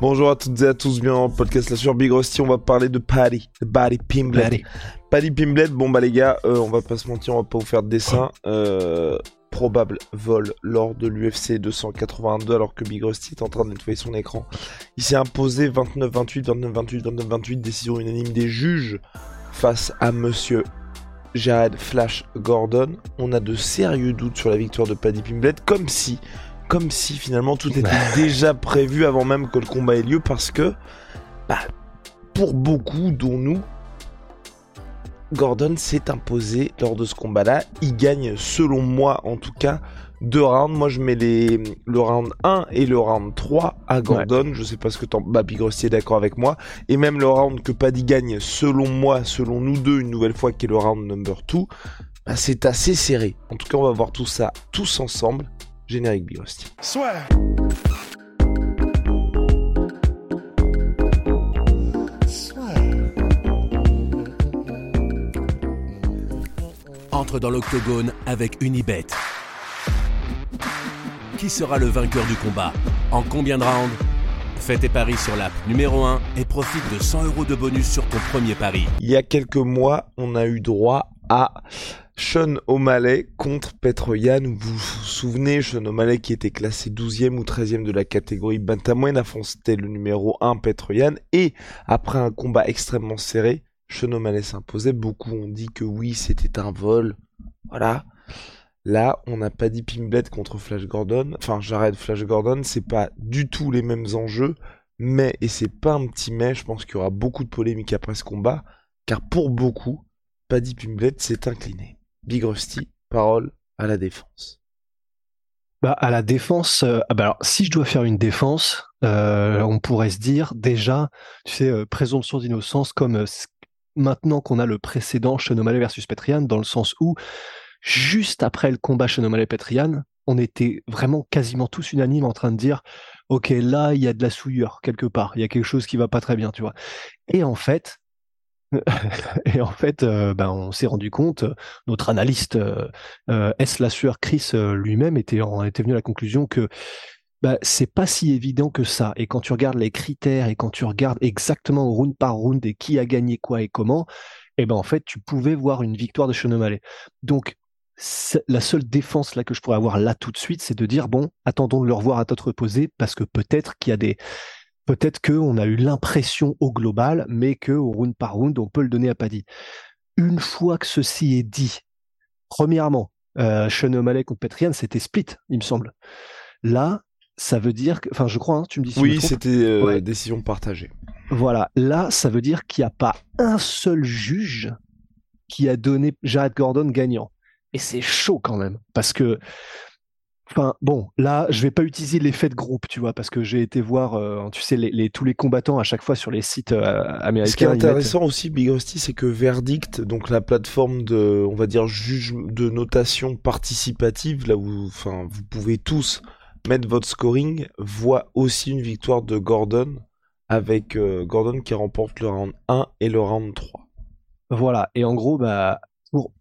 Bonjour à toutes et à tous, bienvenue dans le podcast là sur Big Rusty, on va parler de Paddy, de Paddy Pimblet. Paddy. Paddy Pimblet, bon bah les gars, euh, on va pas se mentir, on va pas vous faire de dessin. Euh, probable vol lors de l'UFC 282 alors que Big Rusty est en train de nettoyer son écran. Il s'est imposé 29-28, 29-28, 29-28, décision unanime des juges face à monsieur Jared Flash Gordon. On a de sérieux doutes sur la victoire de Paddy Pimblet, comme si, comme si finalement tout était déjà prévu avant même que le combat ait lieu parce que, bah, pour beaucoup, dont nous, Gordon s'est imposé lors de ce combat-là. Il gagne, selon moi en tout cas, deux rounds. Moi, je mets les, le round 1 et le round 3 à Gordon. Je sais pas ce que t'en... Bah, Rusty est d'accord avec moi. Et même le round que Paddy gagne, selon moi, selon nous deux, une nouvelle fois, qui est le round number 2, bah, c'est assez serré. En tout cas, on va voir tout ça tous ensemble. Générique Rusty. Entre dans l'octogone avec Unibet. Qui sera le vainqueur du combat? En combien de rounds? Fais tes paris sur l'app numéro 1 et profite de 100 euros de bonus sur ton premier pari. Il y a quelques mois, on a eu droit à Sean O'Malley contre Petroyan. Vous vous souvenez, Sean O'Malley qui était classé 12e ou 13e de la catégorie Bantamweight affrontait le numéro 1 Petroyan et après un combat extrêmement serré, Sean O'Malley s'imposait. Beaucoup ont dit que oui, c'était un vol. Voilà. Là, on n'a pas dit Pimblet contre Flash Gordon. Enfin, j'arrête Flash Gordon, c'est pas du tout les mêmes enjeux. Mais, et c'est pas un petit mais, je pense qu'il y aura beaucoup de polémiques après ce combat. Car pour beaucoup, Paddy Pimblet s'est incliné. Big Rusty, parole à la défense. Bah, à la défense, euh, ah bah alors, si je dois faire une défense, euh, on pourrait se dire déjà, tu sais, euh, présomption d'innocence comme maintenant qu'on a le précédent Sean O'Malley versus Petrian, dans le sens où juste après le combat Sean O'Malley Petrian, on était vraiment quasiment tous unanimes en train de dire, ok, là il y a de la souillure quelque part, il y a quelque chose qui va pas très bien, tu vois. Et en fait, et en fait, euh, ben, on s'est rendu compte, euh, notre analyste euh, euh, S. Lassueur Chris lui-même était, était venu à la conclusion que bah, c'est pas si évident que ça. Et quand tu regardes les critères et quand tu regardes exactement round par round et qui a gagné quoi et comment, et ben en fait, tu pouvais voir une victoire de Sean O'Malley. Donc, la seule défense là que je pourrais avoir là tout de suite, c'est de dire bon, attendons de le revoir à tête reposée parce que peut-être qu'il y a des Peut-être qu'on a eu l'impression au global, mais que au round par round, on peut le donner à Paddy. Une fois que ceci est dit, premièrement, euh, Sean O'Malley contre Petrian, c'était split, il me semble. Là, ça veut dire que, enfin, je crois, hein, tu me dis si Oui, c'était euh, Ouais. décision partagée. Voilà, là, ça veut dire qu'il n'y a pas un seul juge qui a donné Jared Gordon gagnant. Et c'est chaud quand même, parce que, enfin, bon, là, je vais pas utiliser l'effet de groupe, tu vois, parce que j'ai été voir, euh, tu sais, les, les- tous les combattants à chaque fois sur les sites euh, américains. Ce qui est mettent- intéressant aussi, Big Rusty, c'est que Verdict, donc la plateforme de, on va dire, juge de notation participative, là où, enfin, vous pouvez tous mettre votre scoring, voit aussi une victoire de Gordon, avec euh, Gordon qui remporte le round 1 et le round 3. Voilà, et en gros, bah,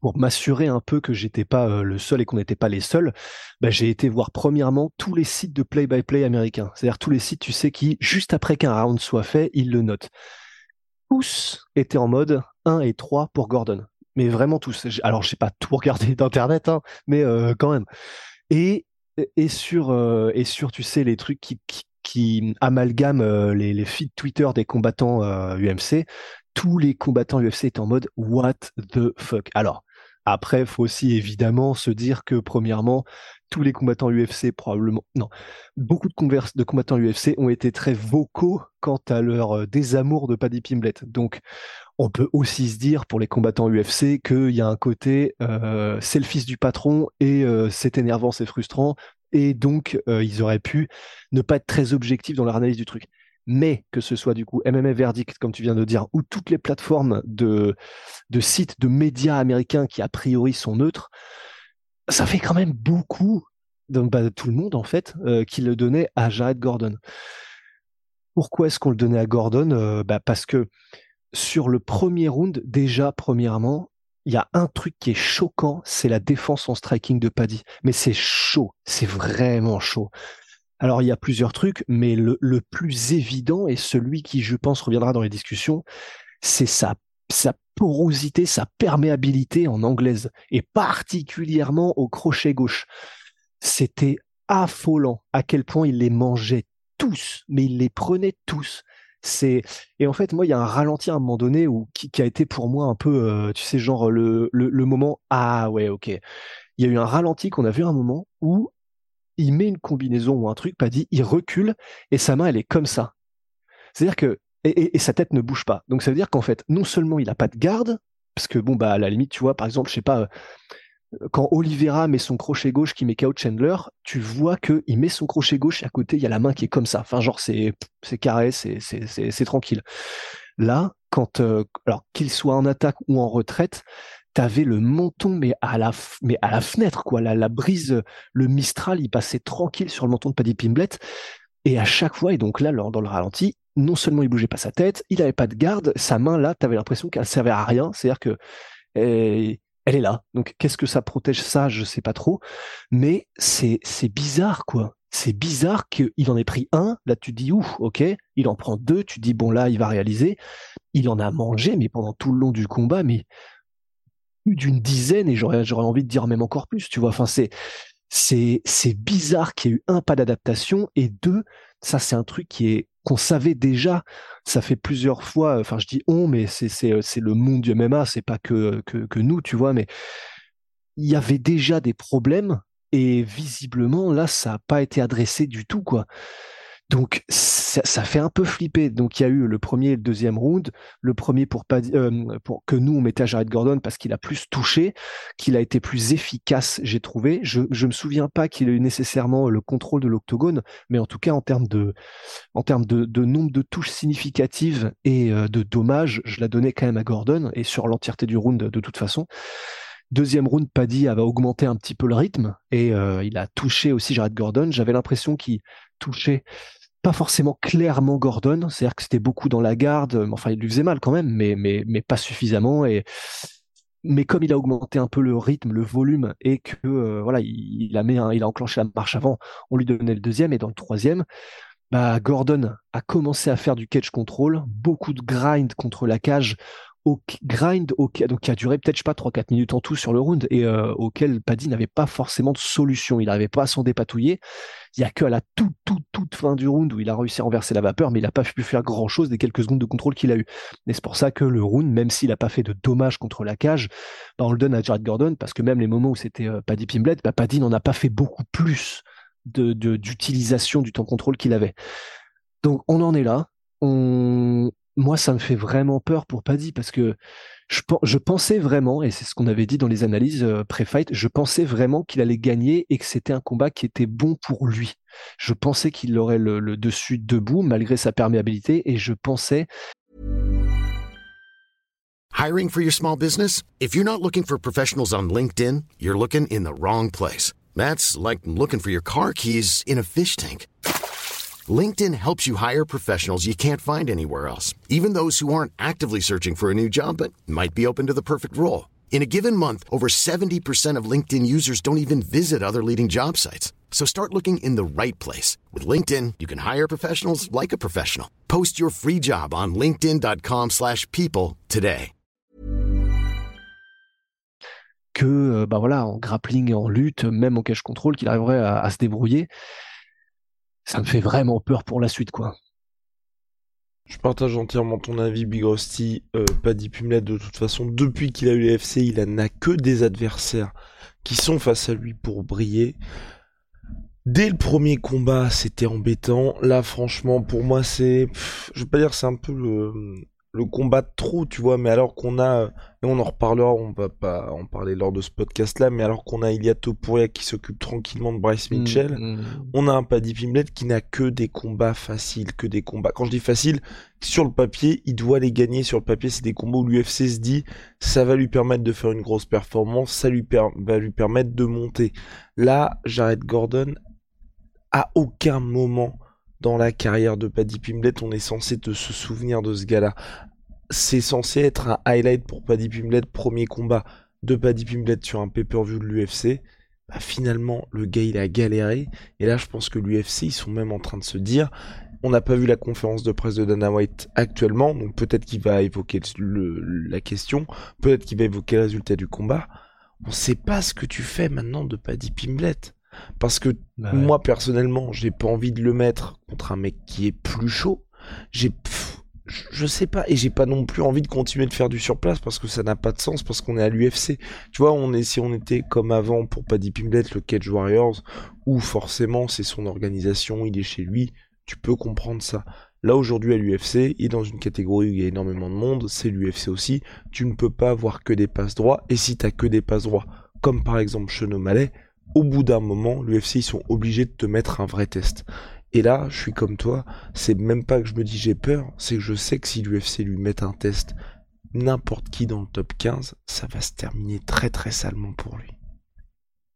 pour, m'assurer un peu que j'étais pas euh, le seul et qu'on n'était pas les seuls, bah, j'ai été voir premièrement tous les sites de play-by-play américains. C'est-à-dire tous les sites, tu sais, qui, juste après qu'un round soit fait, ils le notent. Tous étaient en mode 1 et 3 pour Gordon. Mais vraiment tous. Alors, je sais pas tout regarder d'internet, hein, mais euh, quand même. Et, et sur, euh, et sur, tu sais, les trucs qui, amalgament les, les feeds Twitter des combattants UMC, tous les combattants UFC étaient en mode What the fuck? Alors, après, faut aussi évidemment se dire que, premièrement, tous les combattants UFC, probablement, non, beaucoup de, de combattants UFC ont été très vocaux quant à leur euh, désamour de Paddy Pimblet. Donc, on peut aussi se dire pour les combattants UFC qu'il y a un côté, euh, c'est le fils du patron et euh, c'est énervant, c'est frustrant. Et donc, ils auraient pu ne pas être très objectifs dans leur analyse du truc. Mais que ce soit du coup MMA Verdict, comme tu viens de dire, ou toutes les plateformes de, de sites, de médias américains qui a priori sont neutres, ça fait quand même beaucoup, donc, bah, tout le monde en fait, euh, qui le donnait à Jared Gordon. Pourquoi est-ce qu'on le donnait à Gordon euh, bah, Parce que sur le premier round, déjà, premièrement, il y a un truc qui est choquant, c'est la défense en striking de Paddy. Mais c'est chaud, c'est vraiment chaud. Alors il y a plusieurs trucs, mais le, plus évident et celui qui, je pense, reviendra dans les discussions, c'est sa, sa porosité, sa perméabilité en anglaise, et particulièrement au crochet gauche. C'était affolant à quel point il les mangeait tous, mais il les prenait tous. C'est et en fait moi il y a un ralenti à un moment donné où qui, a été pour moi un peu euh, tu sais genre le, le, moment ah ouais ok il y a eu un ralenti qu'on a vu à un moment où il met une combinaison ou un truc pas dit il recule et sa main elle est comme ça c'est à dire que et, et, sa tête ne bouge pas donc ça veut dire qu'en fait non seulement il a pas de garde parce que bon bah à la limite tu vois par exemple je sais pas quand Oliveira met son crochet gauche qui met KO Chandler, tu vois que il met son crochet gauche et à côté il y a la main qui est comme ça. Enfin genre c'est c'est carré, c'est c'est tranquille. Là, quand euh, alors qu'il soit en attaque ou en retraite, t'avais le menton mais à la mais à la fenêtre quoi, la, la brise, le Mistral, il passait tranquille sur le menton de Paddy Pimblet et à chaque fois et donc là dans le ralenti, non seulement il bougeait pas sa tête, il avait pas de garde, sa main là, t'avais l'impression qu'elle servait à rien, c'est-à-dire que et elle est là. Donc qu'est-ce que ça protège ça, je sais pas trop, mais c'est c'est bizarre quoi. C'est bizarre qu'il en ait pris un, là tu te dis ouf, ok, il en prend deux, tu te dis bon là il va réaliser. Il en a mangé mais pendant tout le long du combat, mais d'une dizaine et j'aurais j'aurais envie de dire même encore plus, tu vois. Enfin c'est c'est c'est bizarre qu'il y ait eu un pas d'adaptation et deux, ça c'est un truc qui est qu'on savait déjà. Ça fait plusieurs fois, enfin je dis on, mais c'est c'est c'est le monde du MMA, c'est pas que, que que nous, tu vois, mais il y avait déjà des problèmes et visiblement là ça n'a pas été adressé du tout quoi. Donc ça, fait un peu flipper. Donc il y a eu le premier et le deuxième round. Le premier pour, euh, pour que nous on mettait à Jared Gordon parce qu'il a plus touché, qu'il a été plus efficace, j'ai trouvé. Je je me souviens pas qu'il ait eu nécessairement le contrôle de l'octogone, mais en tout cas en termes de en termes de, de nombre de touches significatives et euh, de dommages, je la donnais quand même à Gordon et sur l'entièreté du round de toute façon. Deuxième round, Paddy avait augmenté un petit peu le rythme et euh, il a touché aussi Jared Gordon. J'avais l'impression qu'il touchait pas forcément clairement Gordon, c'est-à-dire que c'était beaucoup dans la garde, enfin il lui faisait mal quand même, mais, pas suffisamment. Et, mais comme il a augmenté un peu le rythme, le volume, et que euh, voilà, il, a mis il a enclenché la marche avant, on lui donnait le deuxième, et dans le troisième, bah, Gordon a commencé à faire du catch control, beaucoup de grind contre la cage, au grind au, donc qui a duré peut-être je sais pas 3 4 minutes en tout sur le round et euh, auquel Paddy n'avait pas forcément de solution, il n'arrivait pas à s'en dépatouiller. Il y a que à la toute toute toute fin du round où il a réussi à renverser la vapeur mais il n'a pas pu faire grand-chose des quelques secondes de contrôle qu'il a eu. Et c'est pour ça que le round même s'il n'a pas fait de dommages contre la cage, bah, on le donne à Jared Gordon parce que même les moments où c'était euh, Paddy Pimblet, bah, Paddy n'en a pas fait beaucoup plus de d'utilisation du temps contrôle qu'il avait. Donc on en est là. On, moi, ça me fait vraiment peur pour Paddy parce que je, pensais vraiment, et c'est ce qu'on avait dit dans les analyses euh, pré-fight, je pensais vraiment qu'il allait gagner et que c'était un combat qui était bon pour lui. Je pensais qu'il aurait le, le dessus debout malgré sa perméabilité et je pensais. Hiring for your small business? If you're not looking for professionals on LinkedIn, you're looking in the wrong place. That's like looking for your car keys in a fish tank. LinkedIn helps you hire professionals you can't find anywhere else, even those who aren't actively searching for a new job but might be open to the perfect role. In a given month, over 70% of LinkedIn users don't even visit other leading job sites. So start looking in the right place. With LinkedIn, you can hire professionals like a professional. Post your free job on linkedin.com slash people today. Que, euh, bah voilà, en grappling et en lutte, même en cache contrôle, qu'il arriverait à, à se débrouiller. Ça me fait vraiment peur pour la suite, quoi. Je partage entièrement ton avis, Big Rusty. Euh, Paddy Pumlet, de toute façon, depuis qu'il a eu les FC, il n'a que des adversaires qui sont face à lui pour briller. Dès le premier combat, c'était embêtant. Là, franchement, pour moi, c'est, je veux pas dire, c'est un peu le, le combat de trop, tu vois, mais alors qu'on a, et on en reparlera, on va pas en parler lors de ce podcast-là, mais alors qu'on a Ilia Topuria qui s'occupe tranquillement de Bryce Mm, Mitchell, mm. on a un Paddy Pimblett qui n'a que des combats faciles, que des combats. Quand je dis facile, sur le papier, il doit les gagner sur le papier. C'est des combats où l'UFC se dit, ça va lui permettre de faire une grosse performance, ça lui per- va lui permettre de monter. Là, Jared Gordon, à aucun moment dans la carrière de Paddy Pimblett, on est censé te se souvenir de ce gars-là. C'est censé être un highlight pour Paddy Pimblett, premier combat de Paddy Pimblett sur un pay-per-view de l'UFC. Bah, finalement, le gars, il a galéré. Et là, je pense que l'UFC, ils sont même en train de se dire, on n'a pas vu la conférence de presse de Dana White actuellement, donc peut-être qu'il va évoquer la question, peut-être qu'il va évoquer le résultat du combat. On sait pas ce que tu fais maintenant de Paddy Pimblett. Parce que Bah ouais. moi, personnellement, j'ai pas envie de le mettre contre un mec qui est plus chaud. J'ai, je sais pas, et j'ai pas non plus envie de continuer de faire du surplace parce que ça n'a pas de sens parce qu'on est à l'UFC. Tu vois, on est, si on était comme avant pour Paddy Pimblett, le Cage Warriors, où forcément c'est son organisation, il est chez lui, tu peux comprendre ça. Là aujourd'hui à l'UFC, il est dans une catégorie où il y a énormément de monde, c'est l'UFC aussi, tu ne peux pas avoir que des passes droits, et si t'as que des passes droits, comme par exemple Sean O'Malley, au bout d'un moment, l'UFC ils sont obligés de te mettre un vrai test. Et là, je suis comme toi, c'est même pas que je me dis j'ai peur, c'est que je sais que si l'UFC lui met un test, n'importe qui dans le top 15, ça va se terminer très très salement pour lui.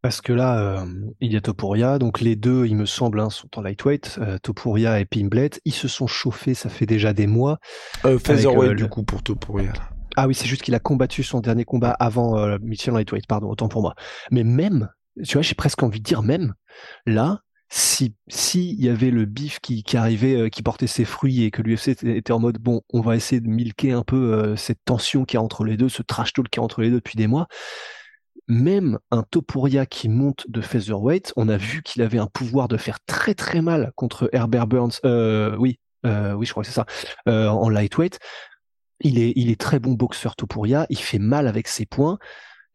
Parce que là, euh, il y a Topuria, donc les deux, il me semble, hein, sont en lightweight, euh, Topuria et Pimblett. Ils se sont chauffés, ça fait déjà des mois. Euh, Featherweight euh, du le- coup pour Topuria. là. Ah oui, c'est juste qu'il a combattu son dernier combat avant en lightweight, pardon, autant pour moi. Mais même, tu vois, j'ai presque envie de dire même, là, si s'il y avait le bif qui, arrivait, euh, qui portait ses fruits et que l'UFC était, en mode bon, on va essayer de milquer un peu euh, cette tension qu'il y a entre les deux, ce trash talk qu'il y a entre les deux depuis des mois. Même un Topuria qui monte de featherweight, on a vu qu'il avait un pouvoir de faire très très mal contre Herbert Burns. Euh, oui, oui, je crois que c'est ça, en lightweight. Il est, il est très bon boxeur Topuria, il fait mal avec ses poings.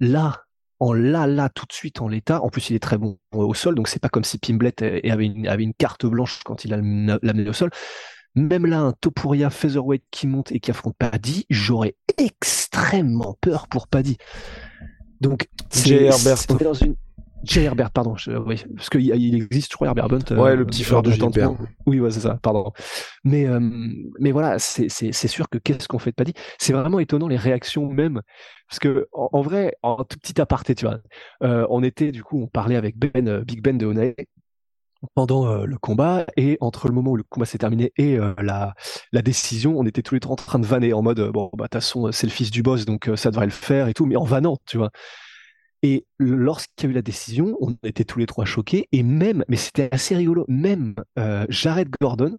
Là, en là, là, tout de suite en l'état, en plus il est très bon au sol, donc c'est pas comme si Pimblett euh, avait une, avait une carte blanche quand il a l'a amené au sol. Même là, un Topuria featherweight qui monte et qui affronte Paddy, j'aurais extrêmement peur pour Paddy. Donc, c'est- on dans une J. Herbert, pardon, je- oui, parce qu'il il existe, je crois, Herbert Bunt. euh, Ouais, le petit frère de. Tong. Oui, ouais, c'est ça, pardon. Mais, euh, mais voilà, c'est sûr que qu'est-ce qu'on fait de Paddy? C'est vraiment étonnant les réactions même. Parce que, en, en vrai, en tout petit aparté, tu vois, euh, on était, du coup, on parlait avec Ben, euh, Big Ben de Onae pendant euh, le combat et entre le moment où le combat s'est terminé et euh, la, la décision, on était tous les trois en train de vanner en mode euh, bon bah de toute façon c'est le fils du boss donc ça devrait le faire et tout mais en vannant tu vois. Et lorsqu'il y a eu la décision, on était tous les trois choqués et même mais c'était assez rigolo même euh, Jared Gordon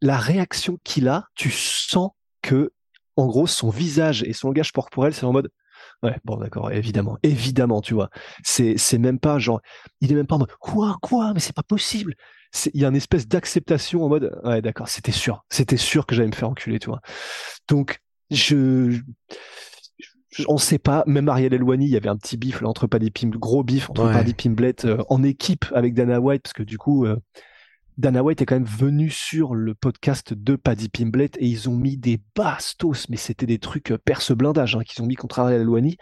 la réaction qu'il a, tu sens que en gros son visage et son langage corporel c'est en mode Ouais, bon, d'accord, évidemment, évidemment, tu vois. C'est, c'est même pas genre, il est même pas en mode, quoi, quoi, mais c'est pas possible. Il y a une espèce d'acceptation en mode, ouais, d'accord, c'était sûr, c'était sûr que j'allais me faire enculer, tu vois. Donc, je- on sait pas, même Ariel Elwani, il y avait un petit bif là entre Paddy Pim, gros bif entre Ouais. Paddy Pimblett euh, en équipe avec Dana White, parce que du coup, euh, Dana White est quand même venu sur le podcast de Paddy Pimblett et ils ont mis des bastos, mais c'était des trucs euh, perce blindage hein, qu'ils ont mis contre Ariel Elwani.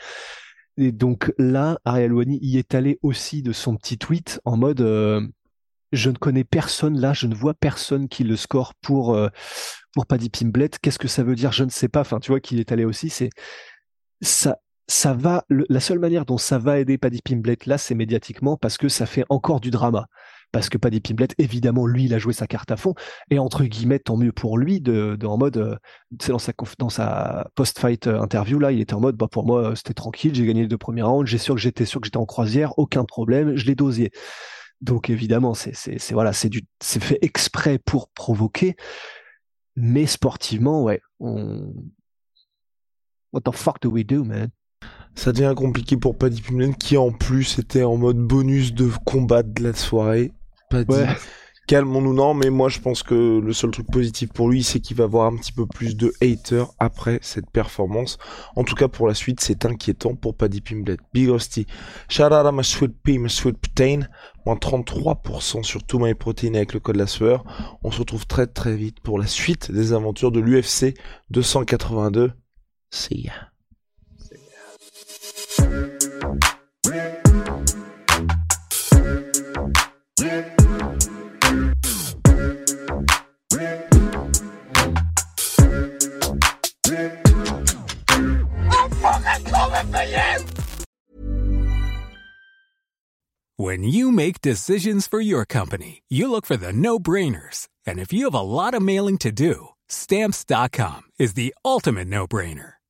Et donc là, Ariel Elwani y est allé aussi de son petit tweet en mode euh, je ne connais personne là, je ne vois personne qui le score pour pour Paddy Pimblett. Qu'est-ce que ça veut dire? Je ne sais pas. Enfin, tu vois qu'il est allé aussi. C'est ça. Ça va. le- la seule manière dont ça va aider Paddy Pimblett là, c'est médiatiquement parce que ça fait encore du drama. Parce que Paddy Pimblett, évidemment, lui, il a joué sa carte à fond. Et entre guillemets, tant mieux pour lui, de, de- en mode, euh, dans sa, dans sa post-fight euh, interview, là, il était en mode, bah, pour moi, euh, c'était tranquille, j'ai gagné les deux premiers rounds, j'ai sûr que j'étais sûr que j'étais en croisière, aucun problème, je l'ai dosé. Donc, évidemment, c'est, c'est, c'est, voilà, c'est du, c'est fait exprès pour provoquer. Mais sportivement, ouais, on... What the fuck do we do, man? Ça devient compliqué pour Paddy Pimblett qui en plus était en mode bonus de combat de la soirée. Paddy Ouais. calmons-nous non, mais moi je pense que le seul truc positif pour lui, c'est qu'il va avoir un petit peu plus de haters après cette performance. En tout cas pour la suite, c'est inquiétant pour Paddy Pimblett. Big Hostie, shout out à ma sweet pea, ma sweet protein, moins 33% sur tout my protein avec le code la sueur. On se retrouve très très vite pour la suite des aventures de l'UFC 282. See ya. When you make decisions for your company, you look for the no brainers. And if you have a lot of mailing to do, stamps.com is the ultimate no brainer.